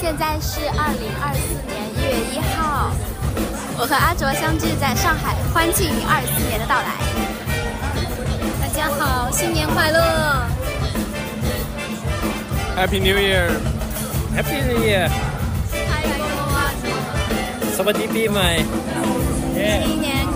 现在是二零二四年一月一号，我和阿卓相聚在上海，欢庆二四年的到来。大家好，新年快乐！Happy New Year！Happy New Year！新年！